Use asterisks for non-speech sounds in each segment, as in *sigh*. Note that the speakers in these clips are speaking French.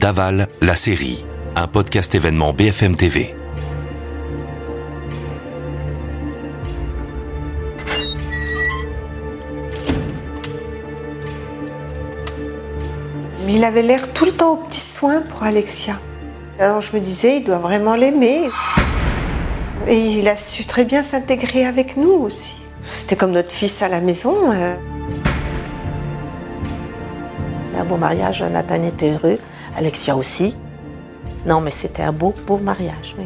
Daval, la série, un podcast événement BFM TV. Il avait l'air tout le temps aux petits soins pour Alexia. Alors je me disais, il doit vraiment l'aimer. Et il a su très bien s'intégrer avec nous aussi. C'était comme notre fils à la maison. euh. Un beau mariage, Nathan était heureux, Alexia aussi. Non, mais c'était un beau, beau mariage, oui.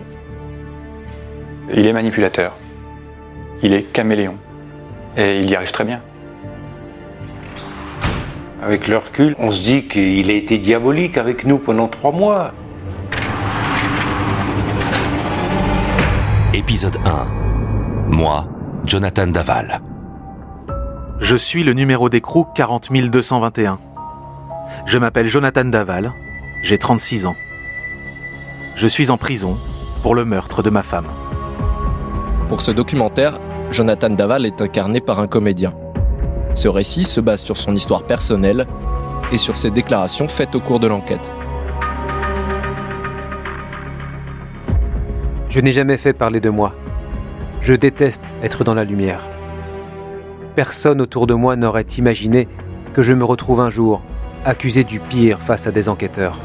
Il est manipulateur. Il est caméléon. Et il y arrive très bien. Avec le recul, on se dit qu'il a été diabolique avec nous pendant trois mois. Épisode 1. Moi, Jonathan Daval. Je suis le numéro d'écrou 40221. Je m'appelle Jonathan Daval, j'ai 36 ans. Je suis en prison pour le meurtre de ma femme. Pour ce documentaire, Jonathan Daval est incarné par un comédien. Ce récit se base sur son histoire personnelle et sur ses déclarations faites au cours de l'enquête. Je n'ai jamais fait parler de moi. Je déteste être dans la lumière. Personne autour de moi n'aurait imaginé que je me retrouve un jour accusé du pire face à des enquêteurs.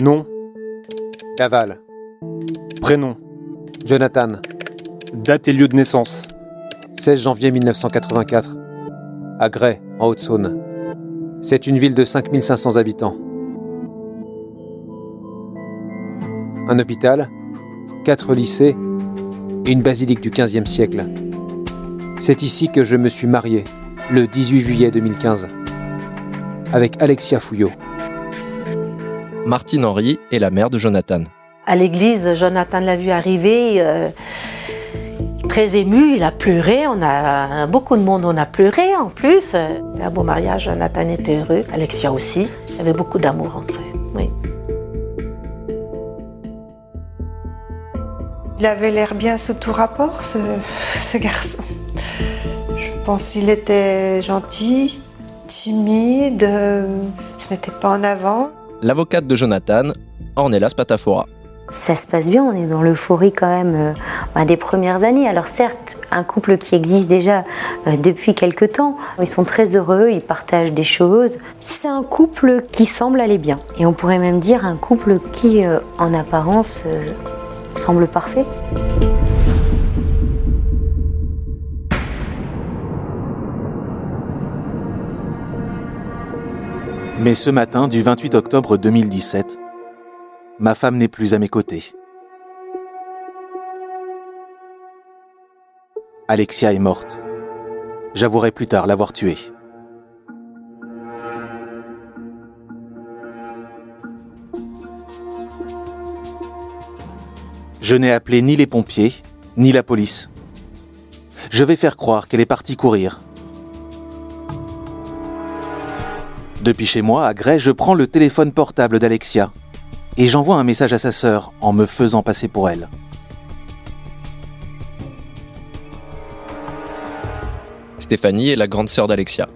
Nom Daval. Prénom Jonathan. Date et lieu de naissance 16 janvier 1984. À Grès, en Haute-Saône. C'est une ville de 5500 habitants. Un hôpital, quatre lycées et une basilique du XVe siècle. C'est ici que je me suis marié, le 18 juillet 2015, avec Alexia Fouillot. Martine Henry est la mère de Jonathan. À l'église, Jonathan l'a vu arriver, euh, très ému, il a pleuré, on a, beaucoup de monde, on a pleuré en plus. C'était un beau mariage, Jonathan était heureux, Alexia aussi. Il y avait beaucoup d'amour entre eux, oui. Il avait l'air bien sous tout rapport, ce, ce garçon. Je pense qu'il était gentil, timide, euh, il se mettait pas en avant. L'avocate de Jonathan, Ornella Spatafora. Ça se passe bien, on est dans l'euphorie quand même euh, bah, des premières années. Alors certes, un couple qui existe déjà euh, depuis quelque temps, ils sont très heureux, ils partagent des choses. C'est un couple qui semble aller bien. Et on pourrait même dire un couple qui, euh, en apparence, semble parfait. Mais ce matin du 28 octobre 2017, ma femme n'est plus à mes côtés. Alexia est morte. J'avouerai plus tard l'avoir tuée. Je n'ai appelé ni les pompiers, ni la police. Je vais faire croire qu'elle est partie courir. Depuis chez moi, à Grès, je prends le téléphone portable d'Alexia et j'envoie un message à sa sœur en me faisant passer pour elle. Stéphanie est la grande sœur d'Alexia.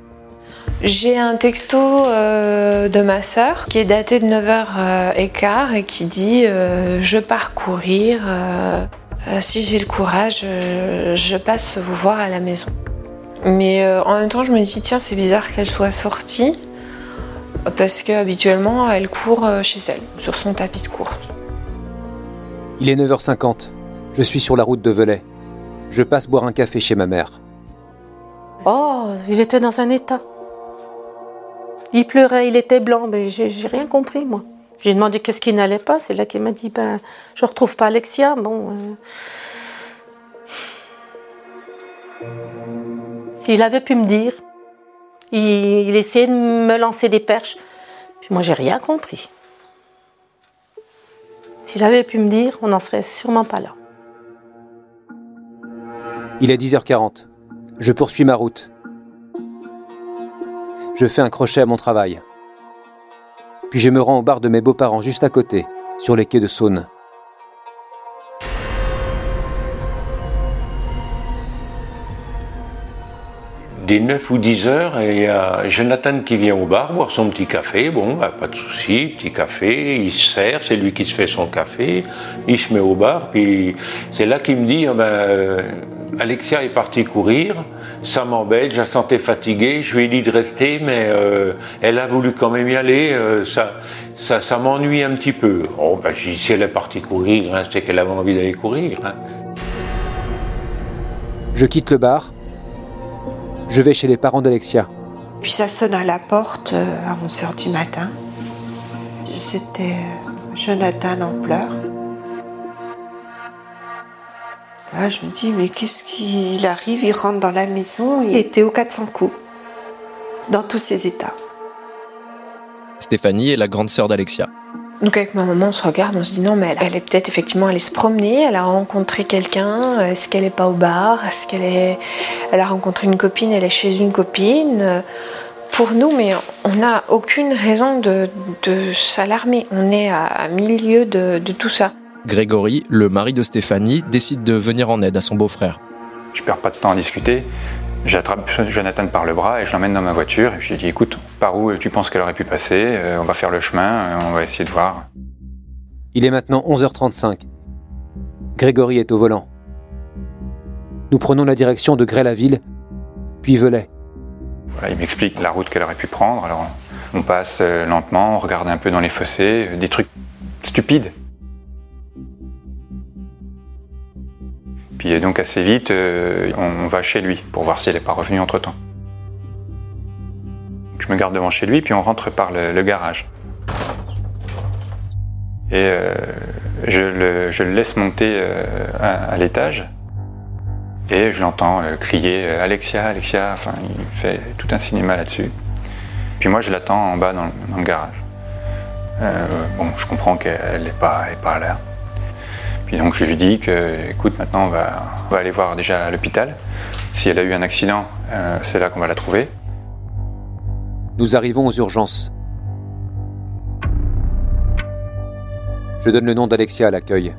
J'ai un texto euh, de ma sœur qui est daté de 9h15 et qui dit euh, Je pars courir. euh, euh, si j'ai le courage, euh, je passe vous voir à la maison. Mais euh, en même temps, je me dis Tiens, c'est bizarre qu'elle soit sortie parce qu'habituellement, elle court euh, chez elle, sur son tapis de course. Il est 9h50. Je suis sur la route de Velay. Je passe boire un café chez ma mère. Oh, il était dans un état. Il pleurait, il était blanc, mais j'ai j'ai rien compris, moi. J'ai demandé qu'est-ce qui n'allait pas. C'est là qu'il m'a dit, ben, je retrouve pas Alexia. Bon. euh. S'il avait pu me dire, il, essayait de me lancer des perches. Puis moi, j'ai rien compris. S'il avait pu me dire, on n'en serait sûrement pas là. Il est 10h40. Je poursuis ma route. Je fais un crochet à mon travail. Puis je me rends au bar de mes beaux-parents juste à côté, sur les quais de Saône. Des 9 ou 10 heures et il y a Jonathan qui vient au bar boire son petit café. Bon, bah, pas de souci, petit café, il se sert, c'est lui qui se fait son café, il se met au bar, puis c'est là qu'il me dit ah ben, euh, Alexia est partie courir, ça m'embête, je la sentais fatiguée, je lui ai dit de rester, mais euh, elle a voulu quand même y aller, euh, ça, ça, ça m'ennuie un petit peu. Oh, ben, j'ai dit, si elle est partie courir, hein, c'est qu'elle avait envie d'aller courir. hein. Je quitte le bar. Je vais chez les parents d'Alexia. Puis ça sonne à la porte euh, à 11h du matin. C'était euh, Jonathan en pleurs. Là, je me dis, mais qu'est-ce qu'il arrive? Il rentre dans la maison, il était au 400 coups, dans tous ses états. Stéphanie est la grande sœur d'Alexia. Donc avec ma maman, on se regarde, on se dit non, mais elle, elle est peut-être effectivement allée se promener, elle a rencontré quelqu'un, est-ce qu'elle est pas au bar, est-ce qu'elle est, elle a rencontré une copine, elle est chez une copine. Pour nous, mais on n'a aucune raison de, de s'alarmer. On est à, à milieu de, de tout ça. Grégory, le mari de Stéphanie, décide de venir en aide à son beau-frère. Je perds pas de temps à discuter. J'attrape Jonathan par le bras et je l'emmène dans ma voiture. Et je lui dis écoute, par où tu penses qu'elle aurait pu passer? Euh, On va faire le chemin, euh, on va essayer de voir. Il est maintenant 11h35. Grégory est au volant. Nous prenons la direction de Grès-la-Ville, puis Velay. Voilà, il m'explique la route qu'elle aurait pu prendre. Alors on passe euh, lentement, on regarde un peu dans les fossés, des trucs stupides. Puis euh, donc assez vite, euh, on va chez lui pour voir si elle n'est pas revenue entre-temps. Je me garde devant chez lui, puis on rentre par le, garage. Et euh, je, le, laisse monter à, à l'étage. Et je l'entends crier Alexia, Alexia. Enfin, il fait tout un cinéma là-dessus. Puis moi, je l'attends en bas dans, le garage. Bon, je comprends qu'elle n'est pas, elle pas là. Puis donc, je lui dis que, écoute, maintenant, on va, on va aller voir déjà à l'hôpital. Si elle a eu un accident, euh, c'est là qu'on va la trouver. Nous arrivons aux urgences. Je donne le nom d'Alexia à l'accueil.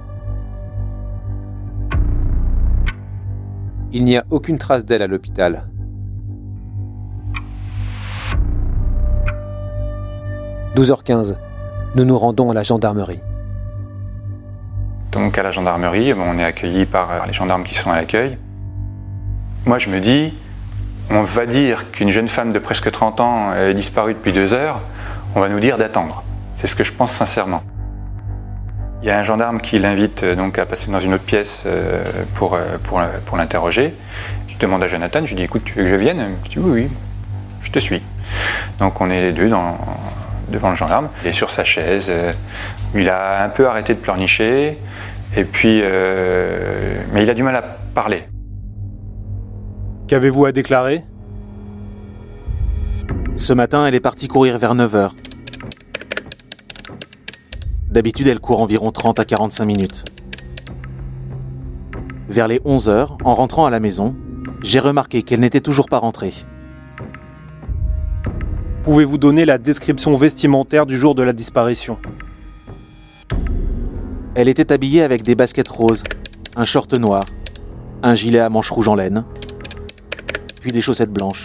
Il n'y a aucune trace d'elle à l'hôpital. « 12h15. Nous nous rendons à la gendarmerie. Donc à la gendarmerie, bon, on est accueilli par euh, les gendarmes qui sont à l'accueil. Moi je me dis, on va dire qu'une jeune femme de presque 30 ans est disparue depuis deux heures, on va nous dire d'attendre. C'est ce que je pense sincèrement. Il y a un gendarme qui l'invite euh, donc à passer dans une autre pièce euh, euh, pour l'interroger. Je demande à Jonathan, je lui dis écoute, tu veux que je vienne? Je dis oui, oui, je te suis. Donc on est les deux dans, devant le gendarme. Il est sur sa chaise, euh, il a un peu arrêté de pleurnicher, et puis, euh, mais il a du mal à parler. Qu'avez-vous à déclarer? Ce matin, elle est partie courir vers 9h. D'habitude, elle court environ 30 à 45 minutes. Vers les 11h, en rentrant à la maison, j'ai remarqué qu'elle n'était toujours pas rentrée. Pouvez-vous donner la description vestimentaire du jour de la disparition? Elle était habillée avec des baskets roses, un short noir, un gilet à manches rouges en laine, puis des chaussettes blanches.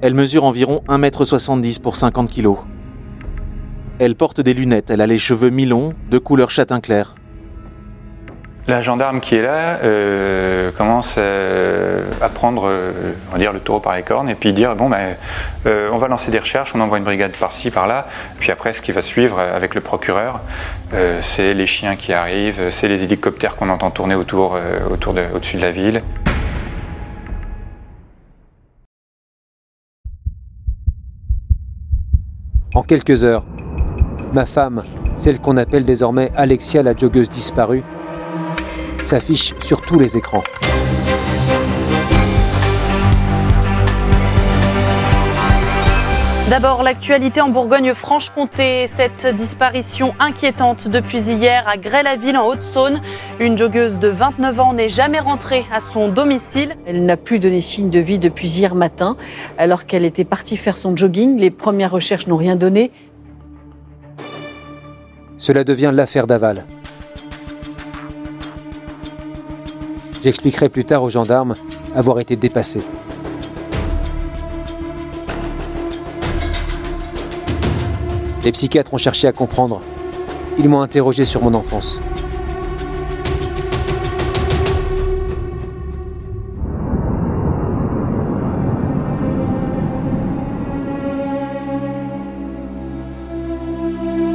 Elle mesure environ 1m70 pour 50 kg. Elle porte des lunettes, elle a les cheveux mi-longs, de couleur châtain clair. La gendarme qui est là euh, commence euh, à prendre euh, dire, le taureau par les cornes et puis dire bon ben, on va lancer des recherches, on envoie une brigade par-ci, par-là. Puis après, ce qui va suivre avec le procureur, c'est les chiens qui arrivent, c'est les hélicoptères qu'on entend tourner autour, autour de, au-dessus de la ville. En quelques heures, ma femme, celle qu'on appelle désormais Alexia la joggeuse disparue, s'affiche sur tous les écrans. D'abord, l'actualité en Bourgogne-Franche-Comté. Cette disparition inquiétante depuis hier à Grès-la-Ville en Haute-Saône. Une joggeuse de 29 ans n'est jamais rentrée à son domicile. Elle n'a plus donné signe de vie depuis hier matin, alors qu'elle était partie faire son jogging. Les premières recherches n'ont rien donné. Cela devient l'affaire Daval. J'expliquerai plus tard aux gendarmes avoir été dépassé. Les psychiatres ont cherché à comprendre. Ils m'ont interrogé sur mon enfance.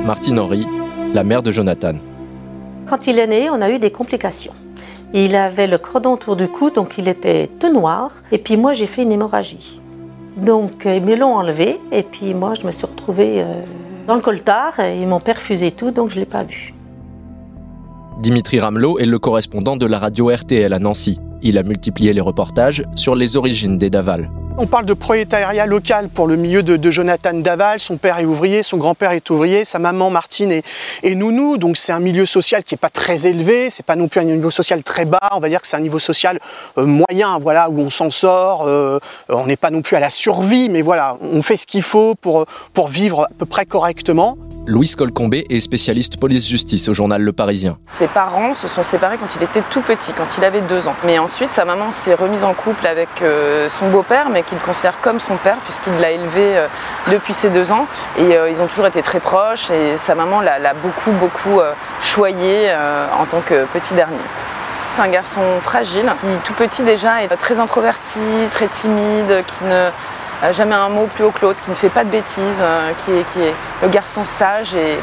Martine Henry, la mère de Jonathan. Quand il est né, on a eu des complications. Il avait le cordon autour du cou, donc il était tout noir. Et puis moi, j'ai fait une hémorragie. Donc ils me l'ont enlevé, et puis moi, je me suis retrouvée euh, dans le coltard. Ils m'ont perfusé tout, donc je ne l'ai pas vu. Dimitri Ramelot est le correspondant de la radio RTL à Nancy. Il a multiplié les reportages sur les origines des Daval. On parle de prolétariat local pour le milieu de, Jonathan Daval. Son père est ouvrier, son grand-père est ouvrier, sa maman Martine est, nounou. Donc c'est un milieu social qui n'est pas très élevé, c'est pas non plus un niveau social très bas. On va dire que c'est un niveau social euh, moyen, voilà, où on s'en sort. Euh, on n'est pas non plus à la survie, mais voilà, on fait ce qu'il faut pour, pour vivre à peu près correctement. Louise Colcombé est spécialiste police-justice au journal Le Parisien. Ses parents se sont séparés quand il était tout petit, quand il avait deux ans. Mais ensuite, sa maman s'est remise en couple avec euh, son beau-père, mais qu'il considère comme son père, puisqu'il l'a élevé euh, depuis ses deux ans. Et euh, ils ont toujours été très proches, et sa maman l'a beaucoup, beaucoup choyé en tant que petit dernier. C'est un garçon fragile, qui tout petit déjà est très introverti, très timide, qui ne jamais un mot plus haut que l'autre, qui ne fait pas de bêtises, euh, qui, est, qui, est, le garçon sage et,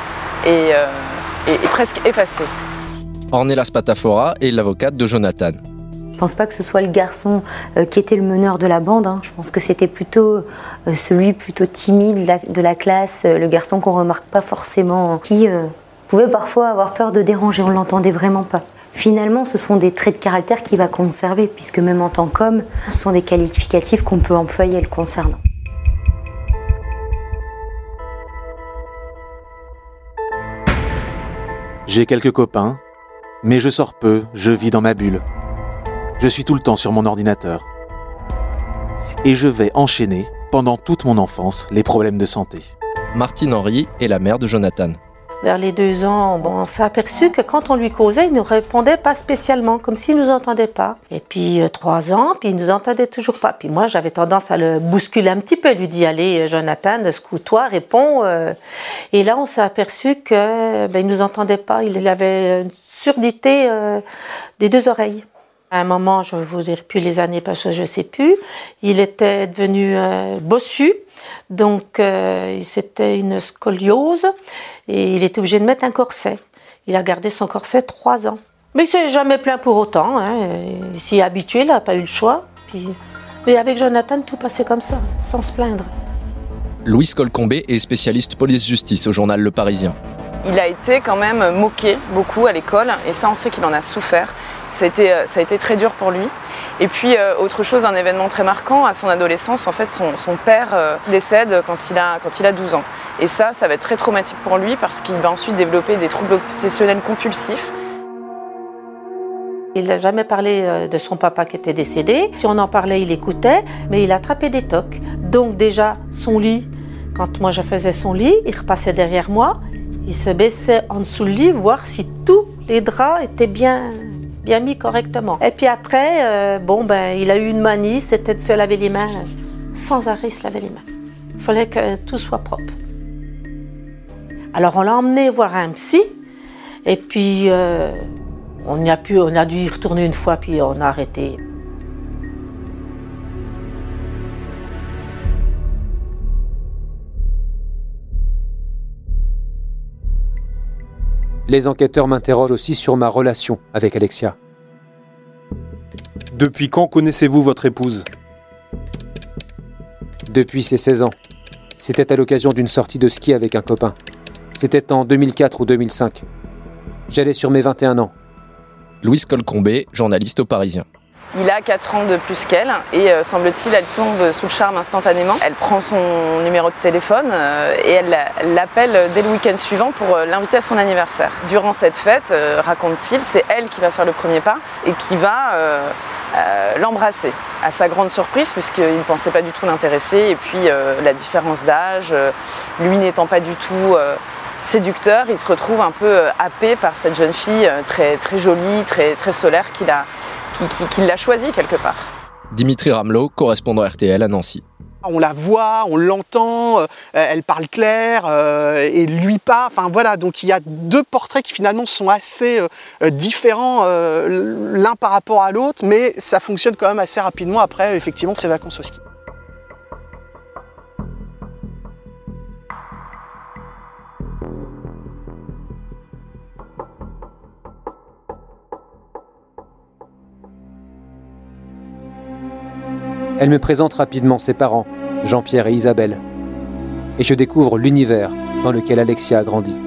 et, euh, presque effacé. Ornella Spatafora est l'avocate de Jonathan. Je pense pas que ce soit le garçon euh, qui était le meneur de la bande. Hein. Je pense que c'était plutôt celui plutôt timide de la, classe, le garçon qu'on remarque pas forcément, qui pouvait parfois avoir peur de déranger. On l'entendait vraiment pas. Finalement, ce sont des traits de caractère qu'il va conserver, puisque même en tant qu'homme, ce sont des qualificatifs qu'on peut employer le concernant. J'ai quelques copains, mais je sors peu, je vis dans ma bulle. Je suis tout le temps sur mon ordinateur. Et je vais enchaîner, pendant toute mon enfance, les problèmes de santé. Martine Henry est la mère de Jonathan vers les deux ans, bon, on s'est aperçu que quand on lui causait, il ne répondait pas spécialement, comme s'il ne nous entendait pas. Et puis euh, trois ans, puis il nous entendait toujours pas. Puis moi, j'avais tendance à le bousculer un petit peu, lui dit allez, Jonathan, secoue-toi, réponds. Euh. Et là, on s'est aperçu que ben, il nous entendait pas. Il avait une surdité euh, des deux oreilles. À un moment, je ne vous dirai plus les années parce que je ne sais plus, il était devenu bossu, donc c'était une scoliose et il était obligé de mettre un corset. Il a gardé son corset trois ans. Mais il s'est jamais plaint pour autant. Hein. Il s'y est habitué, il n'a pas eu le choix. Mais avec Jonathan, tout passait comme ça, sans se plaindre. Louise Colcombé est spécialiste police-justice au journal Le Parisien. Il a été quand même moqué beaucoup à l'école, et ça on sait qu'il en a souffert. Ça a, été, euh, ça a été très dur pour lui. Et puis euh, autre chose, un événement très marquant, à son adolescence, en fait, son, père euh, décède quand il, a, quand il a 12 ans. Et ça, ça va être très traumatique pour lui parce qu'il va ensuite développer des troubles obsessionnels compulsifs. Il n'a jamais parlé de son papa qui était décédé. Si on en parlait, il écoutait, mais il attrapait des tocs. Donc déjà, son lit, quand moi je faisais son lit, il repassait derrière moi, il se baissait en dessous le lit, voir si tous les draps étaient bien, mis correctement. Et puis après, euh, bon ben, il a eu une manie, c'était de se laver les mains, sans arrêt se laver les mains. Il fallait que tout soit propre. Alors on l'a emmené voir un psy, et puis euh, on, a on a dû y retourner une fois, puis on a arrêté. Les enquêteurs m'interrogent aussi sur ma relation avec Alexia. Depuis quand connaissez-vous votre épouse? Depuis ses 16 ans. C'était à l'occasion d'une sortie de ski avec un copain. C'était en 2004 ou 2005. J'allais sur mes 21 ans. Louise Colcombé, journaliste au Parisien. Il a 4 ans de plus qu'elle et euh, semble-t-il, elle tombe sous le charme instantanément. Elle prend son numéro de téléphone euh, et elle l'appelle dès le week-end suivant pour euh, l'inviter à son anniversaire. Durant cette fête, raconte-t-il, c'est elle qui va faire le premier pas et qui va l'embrasser. À sa grande surprise, puisqu'il ne pensait pas du tout l'intéresser et puis la différence d'âge, lui n'étant pas du tout séducteur, il se retrouve un peu happé par cette jeune fille très, jolie, très solaire qu'il a, qui, qui, l'a choisie quelque part. Dimitri Ramelot, correspondant RTL à Nancy. On la voit, on l'entend, euh, elle parle clair euh, et lui pas. Enfin voilà, donc il y a deux portraits qui finalement sont assez euh, différents l'un par rapport à l'autre, mais ça fonctionne quand même assez rapidement après effectivement ces vacances au ski. Elle me présente rapidement ses parents, Jean-Pierre et Isabelle. Et je découvre l'univers dans lequel Alexia a grandi.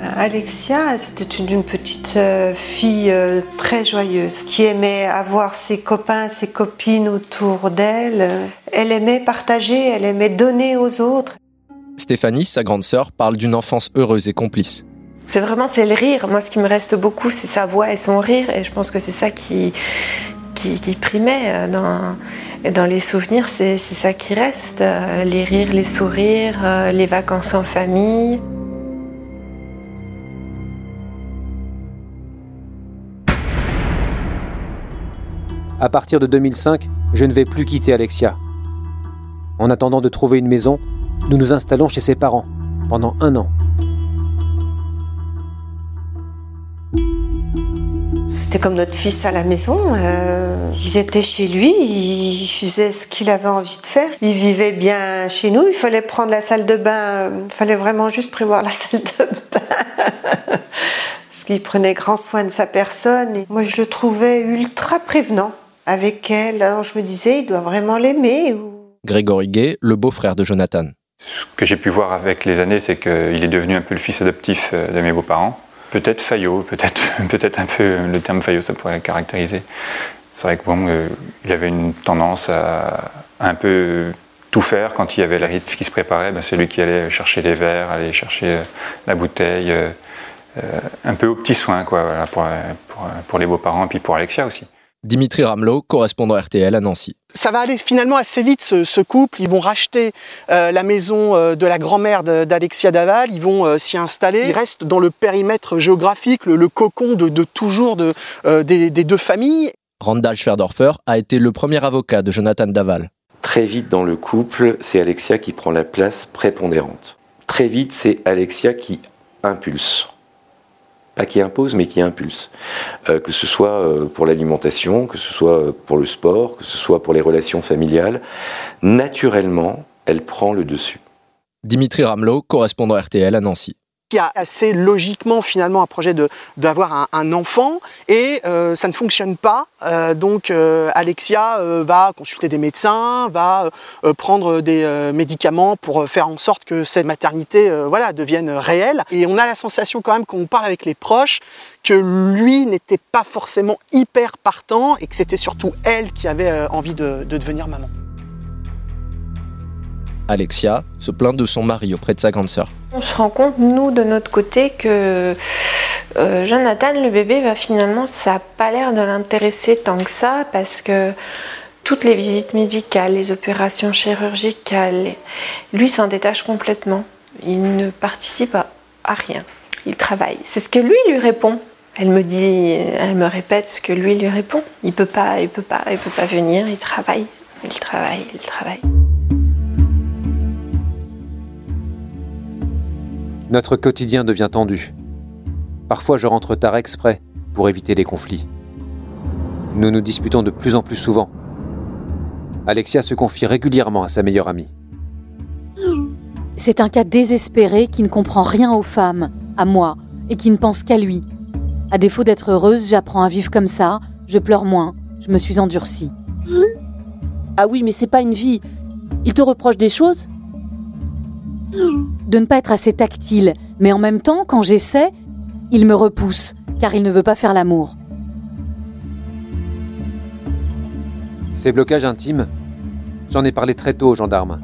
Alexia, c'était une petite euh, fille euh, très joyeuse qui aimait avoir ses copains, ses copines autour d'elle. Elle aimait partager, elle aimait donner aux autres. Stéphanie, sa grande sœur, parle d'une enfance heureuse et complice. C'est vraiment c'est le rire. Moi, ce qui me reste beaucoup, c'est sa voix et son rire, et je pense que c'est ça qui, qui, primait euh, dans, dans les souvenirs, c'est ça qui reste. Euh, les rires, les sourires, euh, les vacances en famille. À partir de 2005, je ne vais plus quitter Alexia. En attendant de trouver une maison, nous nous installons chez ses parents pendant un an. C'était comme notre fils à la maison. Euh, ils étaient chez lui, il faisait ce qu'il avait envie de faire. Il vivait bien chez nous. Il fallait prendre la salle de bain. Il fallait vraiment juste prévoir la *laughs* salle de bain. Parce qu'il prenait grand soin de sa personne. Et moi, je le trouvais ultra prévenant avec elle. Alors je me disais, il doit vraiment l'aimer. Grégory Gay, le beau-frère de Jonathan. Ce que j'ai pu voir avec les années, c'est qu'il est devenu un peu le fils adoptif euh, de mes beaux-parents peut-être faillot, peut-être *laughs* peut-être un peu le terme faillot, ça pourrait caractériser. C'est vrai que bon, euh, il avait une tendance à, un peu tout faire quand il y avait la rite qui se préparait. Ben, c'est lui qui allait chercher les verres, aller chercher euh, la bouteille, euh, un peu au petit soin quoi, pour, pour, pour les beaux-parents et puis pour Alexia aussi. Dimitri Ramelot, correspondant RTL à Nancy. Ça va aller finalement assez vite ce, couple. Ils vont racheter euh, la maison euh, de la grand-mère d'Alexia Daval. Ils vont euh, s'y installer. Ils restent dans le périmètre géographique, le, cocon de, toujours de, des, des, deux familles. Randall Schwerdorfer a été le premier avocat de Jonathan Daval. Très vite dans le couple, c'est Alexia qui prend la place prépondérante. Très vite, c'est Alexia qui impulse pas qui impose, mais qui impulse. Euh, que ce soit euh, pour l'alimentation, que ce soit euh, pour le sport, que ce soit pour les relations familiales, naturellement, elle prend le dessus. Dimitri Ramelot, correspondant RTL à Nancy y a assez logiquement finalement un projet d'avoir un, enfant et euh, ça ne fonctionne pas. Euh, donc euh, Alexia va consulter des médecins, va prendre des médicaments pour faire en sorte que cette maternité voilà, devienne réelle. Et on a la sensation quand même qu'on parle avec les proches que lui n'était pas forcément hyper partant et que c'était surtout elle qui avait envie de devenir maman. Alexia se plaint de son mari auprès de sa grande sœur. On se rend compte, nous, de notre côté, que euh, Jonathan, le bébé, va finalement, ça n'a pas l'air de l'intéresser tant que ça, parce que toutes les visites médicales, les opérations chirurgicales, lui s'en détache complètement. Il ne participe à, rien. Il travaille. C'est ce que lui lui répond. Elle me dit, elle me répète ce que lui lui répond. Il peut pas, il peut pas, il peut pas venir. Il travaille, il travaille, il travaille. Notre quotidien devient tendu. Parfois je rentre tard exprès pour éviter les conflits. Nous nous disputons de plus en plus souvent. Alexia se confie régulièrement à sa meilleure amie. C'est un cas désespéré qui ne comprend rien aux femmes, à moi, et qui ne pense qu'à lui. À défaut d'être heureuse, j'apprends à vivre comme ça, je pleure moins, je me suis endurcie. Ah oui, mais c'est pas une vie. Il te reproche des choses? De ne pas être assez tactile, mais en même temps, quand j'essaie, il me repousse, car il ne veut pas faire l'amour. Ces blocages intimes, j'en ai parlé très tôt aux gendarmes.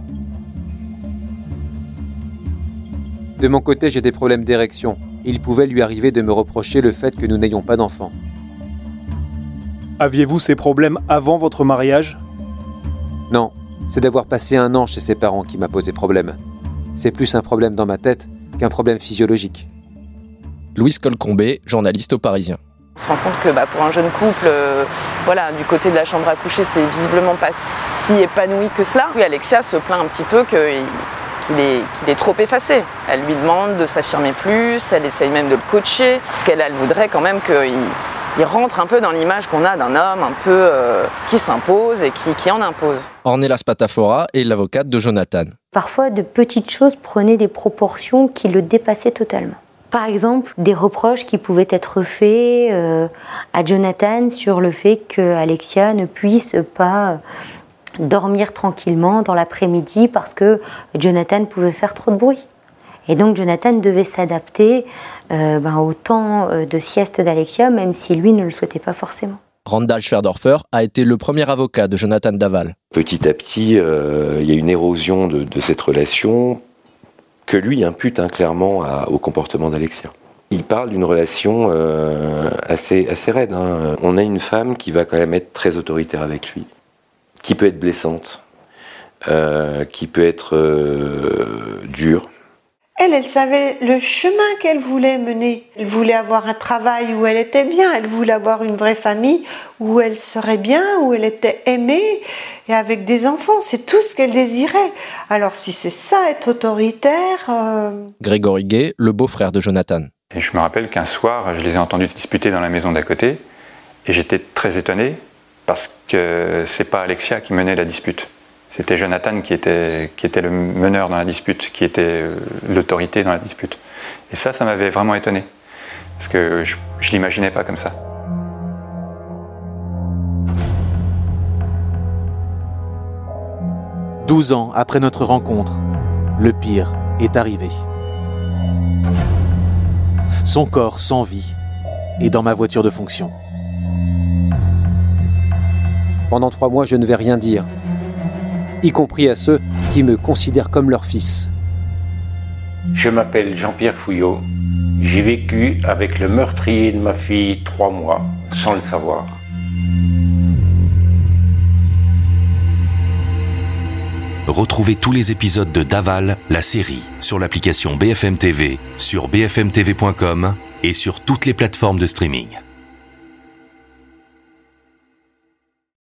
De mon côté, j'ai des problèmes d'érection. Il pouvait lui arriver de me reprocher le fait que nous n'ayons pas d'enfants. Aviez-vous ces problèmes avant votre mariage? Non, c'est d'avoir passé un an chez ses parents qui m'a posé problème. C'est plus un problème dans ma tête qu'un problème physiologique. Louise Colcombé, journaliste au Parisien. On se rend compte que bah, pour un jeune couple, euh, voilà, du côté de la chambre à coucher, c'est visiblement pas si épanoui que cela. Oui, Alexia se plaint un petit peu qu'il est, qu'il est, trop effacé. Elle lui demande de s'affirmer plus, elle essaye même de le coacher, parce qu'elle elle voudrait quand même qu'il il rentre un peu dans l'image qu'on a d'un homme un peu euh, qui s'impose et qui, qui en impose. Ornella Spatafora est l'avocate de Jonathan. Parfois, de petites choses prenaient des proportions qui le dépassaient totalement. Par exemple, des reproches qui pouvaient être faits euh, à Jonathan sur le fait que Alexia ne puisse pas dormir tranquillement dans l'après-midi parce que Jonathan pouvait faire trop de bruit. Et donc Jonathan devait s'adapter euh, ben, au temps euh, de sieste d'Alexia, même si lui ne le souhaitait pas forcément. Randall Schwerdorfer a été le premier avocat de Jonathan Daval. Petit à petit, il y a une érosion de, cette relation que lui impute hein, clairement au comportement d'Alexia. Il parle d'une relation euh, assez, raide. Hein. On a une femme qui va quand même être très autoritaire avec lui, qui peut être blessante, euh, qui peut être euh, dure, elle, savait le chemin qu'elle voulait mener. Elle voulait avoir un travail où elle était bien, elle voulait avoir une vraie famille où elle serait bien, où elle était aimée et avec des enfants. C'est tout ce qu'elle désirait. Alors si c'est ça, être autoritaire... Euh... Grégory Gay, le beau-frère de Jonathan. Et je me rappelle qu'un soir, je les ai entendus se disputer dans la maison d'à côté et j'étais très étonné parce que c'est pas Alexia qui menait la dispute. C'était Jonathan qui était, qui était le meneur dans la dispute, qui était euh, l'autorité dans la dispute. Et ça, ça m'avait vraiment étonné. Parce que je ne l'imaginais pas comme ça. Douze ans après notre rencontre, le pire est arrivé. Son corps sans vie est dans ma voiture de fonction. Pendant trois mois, je ne vais rien dire, y compris à ceux qui me considèrent comme leur fils. Je m'appelle Jean-Pierre Fouillot. J'ai vécu avec le meurtrier de ma fille trois mois sans le savoir. Retrouvez tous les épisodes de Daval, la série, sur l'application BFM TV, sur bfmtv.com et sur toutes les plateformes de streaming.